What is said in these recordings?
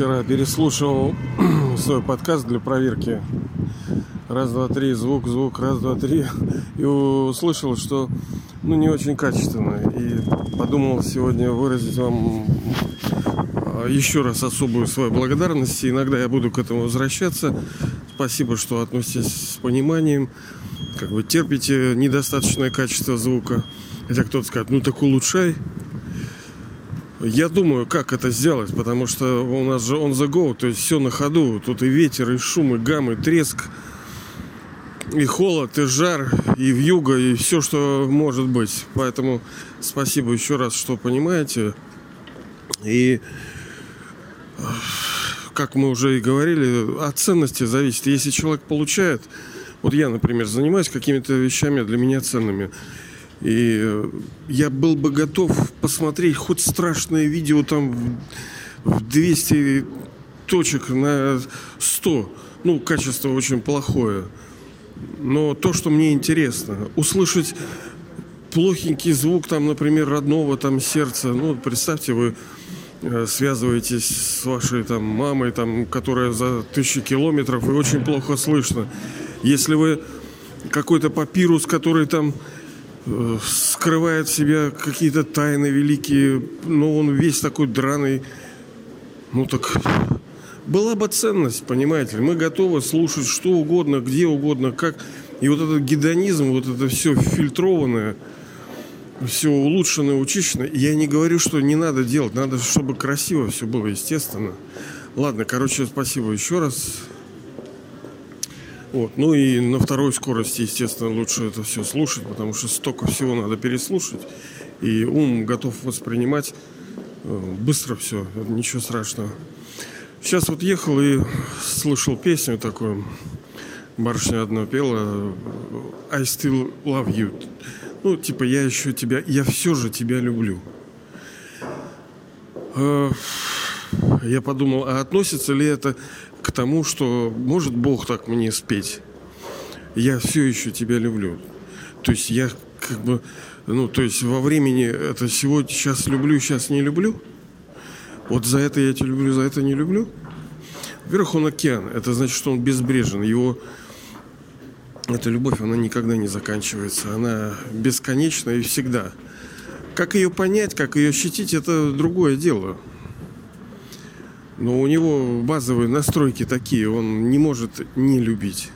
вчера переслушивал свой подкаст для проверки. Раз, два, три, звук, звук, раз, два, три. И услышал, что ну, не очень качественно. И подумал сегодня выразить вам а, еще раз особую свою благодарность. И иногда я буду к этому возвращаться. Спасибо, что относитесь с пониманием. Как бы терпите недостаточное качество звука. Хотя кто-то скажет, ну так улучшай. Я думаю, как это сделать, потому что у нас же on the go, то есть все на ходу. Тут и ветер, и шум, и гам, и треск, и холод, и жар, и вьюга, и все, что может быть. Поэтому спасибо еще раз, что понимаете. И как мы уже и говорили, от ценности зависит. Если человек получает, вот я, например, занимаюсь какими-то вещами для меня ценными – и э, я был бы готов посмотреть хоть страшное видео там в 200 точек на 100. Ну, качество очень плохое. Но то, что мне интересно, услышать плохенький звук, там, например, родного там сердца. Ну, представьте, вы э, связываетесь с вашей там мамой, там, которая за тысячи километров и очень плохо слышно. Если вы какой-то папирус, который там скрывает в себе какие-то тайны великие, но он весь такой драный. Ну так была бы ценность, понимаете. Мы готовы слушать что угодно, где угодно, как. И вот этот гедонизм, вот это все фильтрованное, все улучшенное, учищенное. Я не говорю, что не надо делать. Надо, чтобы красиво все было, естественно. Ладно, короче, спасибо еще раз. Вот. Ну и на второй скорости, естественно, лучше это все слушать, потому что столько всего надо переслушать. И ум готов воспринимать э, быстро все, ничего страшного. Сейчас вот ехал и слышал песню такую. Барышня одна пела I still love you. Ну, типа, я еще тебя, я все же тебя люблю. Э, я подумал, а относится ли это к тому, что может Бог так мне спеть. Я все еще тебя люблю. То есть я как бы, ну, то есть во времени это сегодня сейчас люблю, сейчас не люблю. Вот за это я тебя люблю, за это не люблю. Во-первых, он океан. Это значит, что он безбрежен. Его эта любовь, она никогда не заканчивается. Она бесконечна и всегда. Как ее понять, как ее ощутить, это другое дело. Но у него базовые настройки такие, он не может не любить.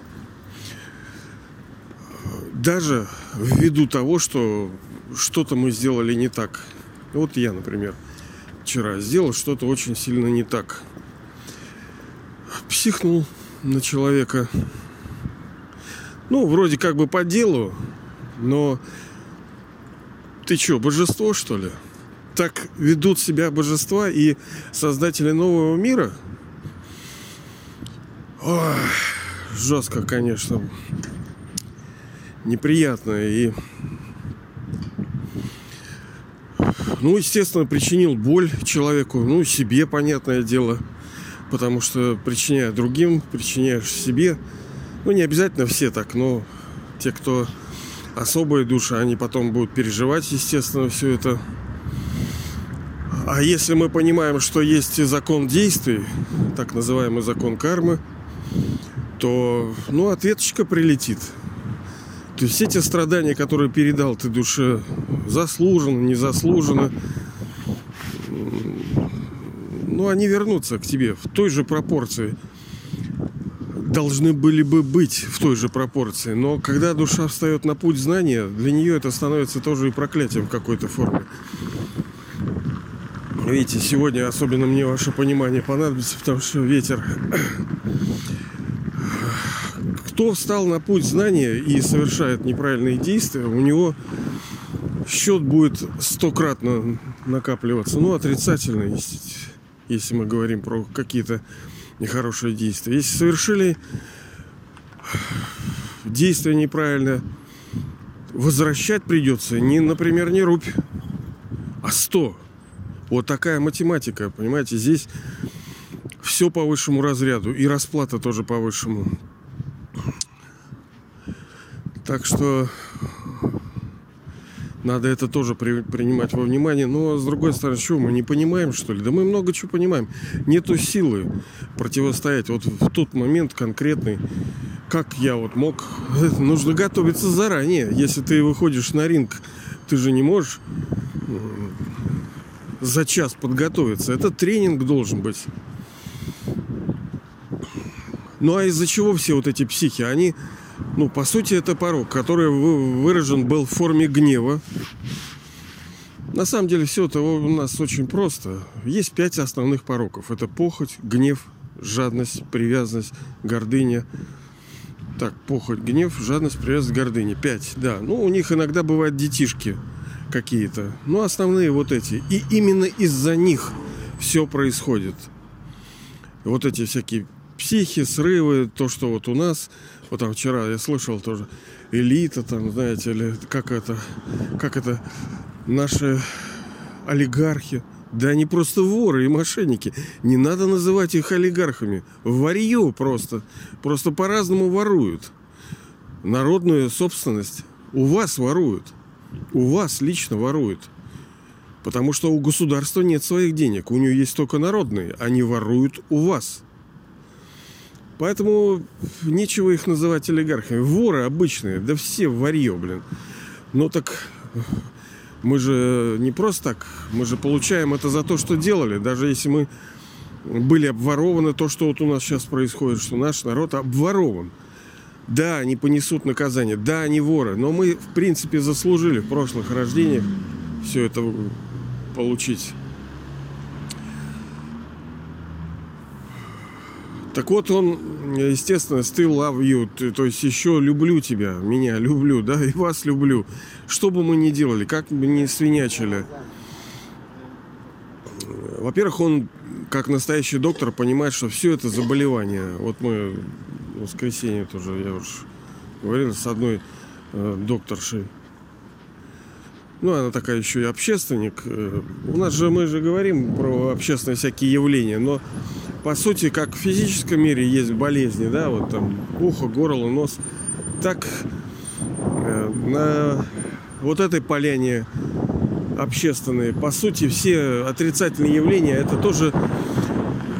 Даже ввиду того, что что-то мы сделали не так. Вот я, например, вчера сделал что-то очень сильно не так. Психнул на человека. Ну, вроде как бы по делу, но ты что, божество, что ли? Так ведут себя божества и создатели нового мира? Ой, жестко, конечно. Неприятно. И, ну, естественно, причинил боль человеку. Ну, себе, понятное дело. Потому что причиняя другим, причиняешь себе. Ну, не обязательно все так, но те, кто особые души, они потом будут переживать, естественно, все это. А если мы понимаем, что есть закон действий, так называемый закон кармы, то, ну, ответочка прилетит. То есть эти страдания, которые передал ты душе, заслуженно, незаслуженно, ну, они вернутся к тебе в той же пропорции. Должны были бы быть в той же пропорции. Но когда душа встает на путь знания, для нее это становится тоже и проклятием в какой-то форме. Видите, сегодня особенно мне ваше понимание понадобится, потому что ветер. Кто встал на путь знания и совершает неправильные действия, у него счет будет стократно накапливаться. Ну, отрицательно, если мы говорим про какие-то нехорошие действия. Если совершили действия неправильно, возвращать придется не, например, не рубь, а сто. Вот такая математика, понимаете, здесь все по высшему разряду и расплата тоже по высшему. Так что Надо это тоже при, принимать во внимание. Но, с другой стороны, что, мы не понимаем, что ли? Да мы много чего понимаем. Нету силы противостоять. Вот в тот момент конкретный, как я вот мог... Нужно готовиться заранее. Если ты выходишь на ринг, ты же не можешь за час подготовиться. Это тренинг должен быть. Ну а из-за чего все вот эти психи? Они ну, по сути, это порог, который выражен был в форме гнева. На самом деле все это у нас очень просто. Есть пять основных пороков. Это похоть, гнев, жадность, привязанность, гордыня. Так, похоть, гнев, жадность, привязанность, гордыня. Пять, да. Ну, у них иногда бывают детишки какие-то. Ну, основные вот эти. И именно из-за них все происходит. Вот эти всякие психи, срывы, то, что вот у нас – вот там вчера я слышал тоже элита, там, знаете, или как это, как это, наши олигархи, да они просто воры и мошенники. Не надо называть их олигархами. Варье просто. Просто по-разному воруют. Народную собственность у вас воруют. У вас лично воруют. Потому что у государства нет своих денег. У нее есть только народные. Они воруют у вас. Поэтому нечего их называть олигархами. Воры обычные, да все варье, блин. Ну так мы же не просто так, мы же получаем это за то, что делали. Даже если мы были обворованы, то, что вот у нас сейчас происходит, что наш народ обворован. Да, они понесут наказание, да, они воры, но мы, в принципе, заслужили в прошлых рождениях все это получить. Так вот он, естественно, still love you, то есть еще люблю тебя, меня люблю, да, и вас люблю. Что бы мы ни делали, как бы ни свинячили. Во-первых, он, как настоящий доктор, понимает, что все это заболевание. Вот мы воскресенье тоже, я уж говорил с одной э, докторшей. Ну, она такая еще и общественник. Э, у нас же, мы же говорим про общественные всякие явления, но по сути, как в физическом мире есть болезни, да, вот там ухо, горло, нос, так э, на вот этой поляне общественные, по сути, все отрицательные явления это тоже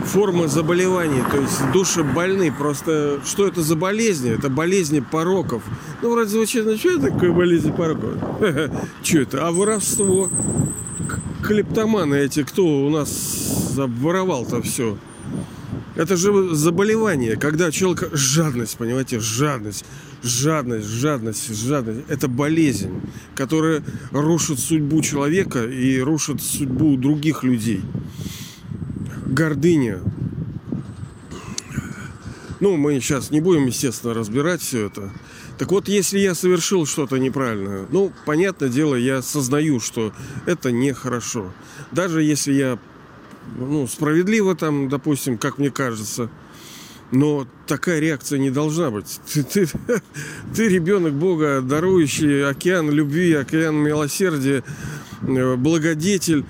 форма заболеваний, то есть души больны. Просто что это за болезни? Это болезни пороков. Ну, вроде звучит, ну что это такое болезнь пороков? Что это? А воровство? Клептоманы эти, кто у нас обворовал-то все? Это же заболевание, когда человек жадность, понимаете, жадность, жадность, жадность, жадность. Это болезнь, которая рушит судьбу человека и рушит судьбу других людей. Гордыня. Ну, мы сейчас не будем, естественно, разбирать все это. Так вот, если я совершил что-то неправильное, ну, понятное дело, я осознаю, что это нехорошо. Даже если я ну, справедливо там, допустим, как мне кажется. Но такая реакция не должна быть. Ты, ты, ты ребенок Бога, дарующий океан любви, океан милосердия, э, благодетель.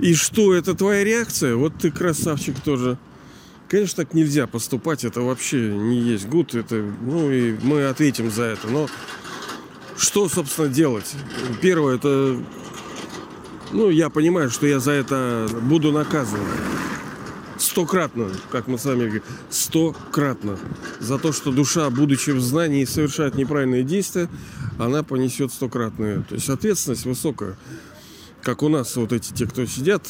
И что, это твоя реакция? Вот ты красавчик тоже. Конечно, так нельзя поступать, это вообще не есть гуд, это, ну и мы ответим за это. Но что, собственно, делать? Первое, это ну, я понимаю, что я за это буду наказан. Стократно, как мы с вами говорим, стократно. За то, что душа, будучи в знании, совершает неправильные действия, она понесет стократное. То есть ответственность высокая. Как у нас вот эти те, кто сидят,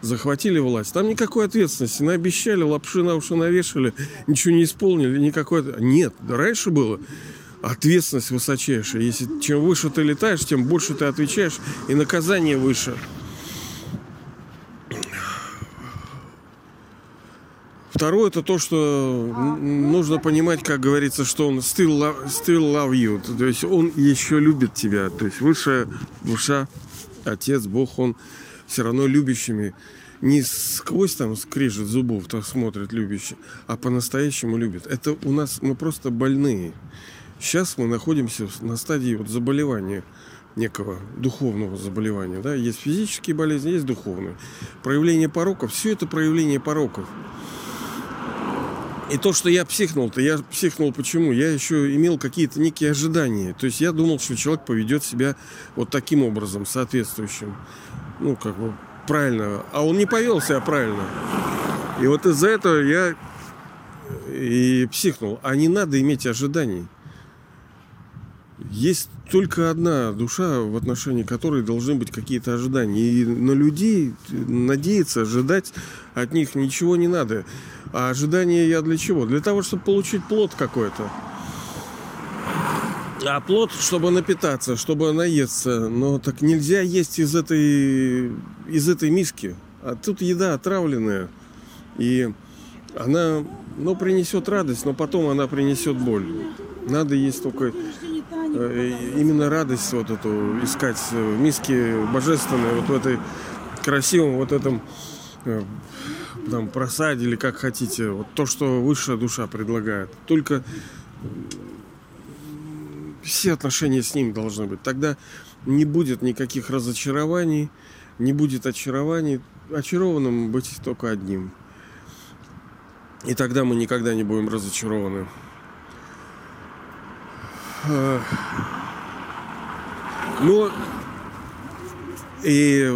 захватили власть. Там никакой ответственности. Наобещали, лапши на уши навешали, ничего не исполнили, никакой... Нет, раньше было ответственность высочайшая. Если чем выше ты летаешь, тем больше ты отвечаешь, и наказание выше. Второе это то, что нужно понимать, как говорится, что он still love, still love you. То есть он еще любит тебя. То есть высшая душа, Отец, Бог, он все равно любящими. Не сквозь там скрежет зубов так смотрит любящий, а по-настоящему любит. Это у нас мы просто больные. Сейчас мы находимся на стадии вот заболевания некого духовного заболевания. Да? Есть физические болезни, есть духовные. Проявление пороков, все это проявление пороков. И то, что я психнул-то, я психнул почему? Я еще имел какие-то некие ожидания. То есть я думал, что человек поведет себя вот таким образом, соответствующим. Ну, как бы правильно. А он не повел себя правильно. И вот из-за этого я и психнул. А не надо иметь ожиданий. Есть только одна душа, в отношении которой должны быть какие-то ожидания. И на людей надеяться, ожидать от них ничего не надо. А ожидания я для чего? Для того, чтобы получить плод какой-то. А плод, чтобы напитаться, чтобы наесться. Но так нельзя есть из этой, из этой миски. А тут еда отравленная. И она, ну, принесет радость, но потом она принесет боль. Надо есть только э, именно радость вот эту искать в миске божественной, вот в этой красивом вот этом э, там просаде или как хотите. Вот то, что высшая душа предлагает. Только все отношения с ним должны быть. Тогда не будет никаких разочарований, не будет очарований. Очарованным быть только одним. И тогда мы никогда не будем разочарованы. Ну, и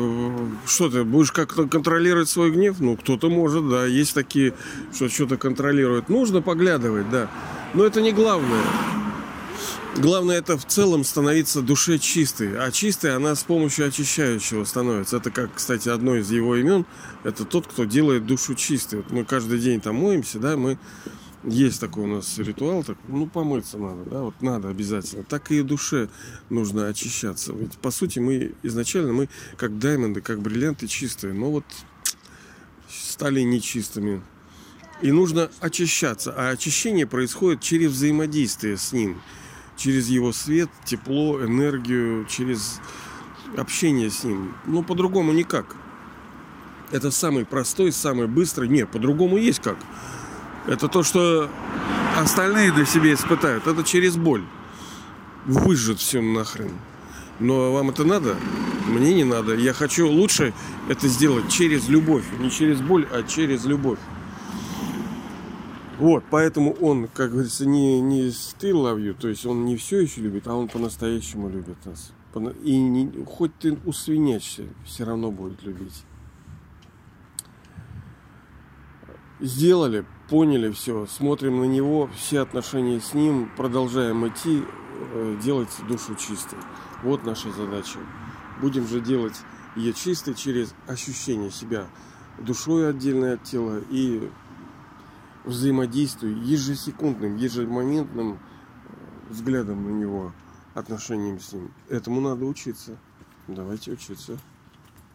что ты, будешь как-то контролировать свой гнев? Ну, кто-то может, да. Есть такие, что что-то контролируют. Нужно поглядывать, да. Но это не главное. Главное это в целом становиться душе чистой. А чистой она с помощью очищающего становится. Это как, кстати, одно из его имен. Это тот, кто делает душу чистой. Вот мы каждый день там моемся, да, мы есть такой у нас ритуал, так, ну, помыться надо, да, вот надо обязательно. Так и душе нужно очищаться. Ведь, по сути, мы изначально, мы как даймонды, как бриллианты чистые, но вот стали нечистыми. И нужно очищаться. А очищение происходит через взаимодействие с ним. Через его свет, тепло, энергию, через общение с ним. Ну, по-другому никак. Это самый простой, самый быстрый. Нет, по-другому есть как. Это то, что остальные для себя испытают. Это через боль. Выжжет все нахрен. Но вам это надо? Мне не надо. Я хочу лучше это сделать через любовь. Не через боль, а через любовь. Вот, поэтому он, как говорится, не, не still love то есть он не все еще любит, а он по-настоящему любит нас. И не, хоть ты усвинячься, все равно будет любить. Сделали, поняли все, смотрим на него, все отношения с ним, продолжаем идти, э, делать душу чистой. Вот наша задача. Будем же делать ее чистой через ощущение себя душой отдельно от тела и взаимодействию, ежесекундным, ежемоментным э, взглядом на него, отношением с ним. Этому надо учиться. Давайте учиться.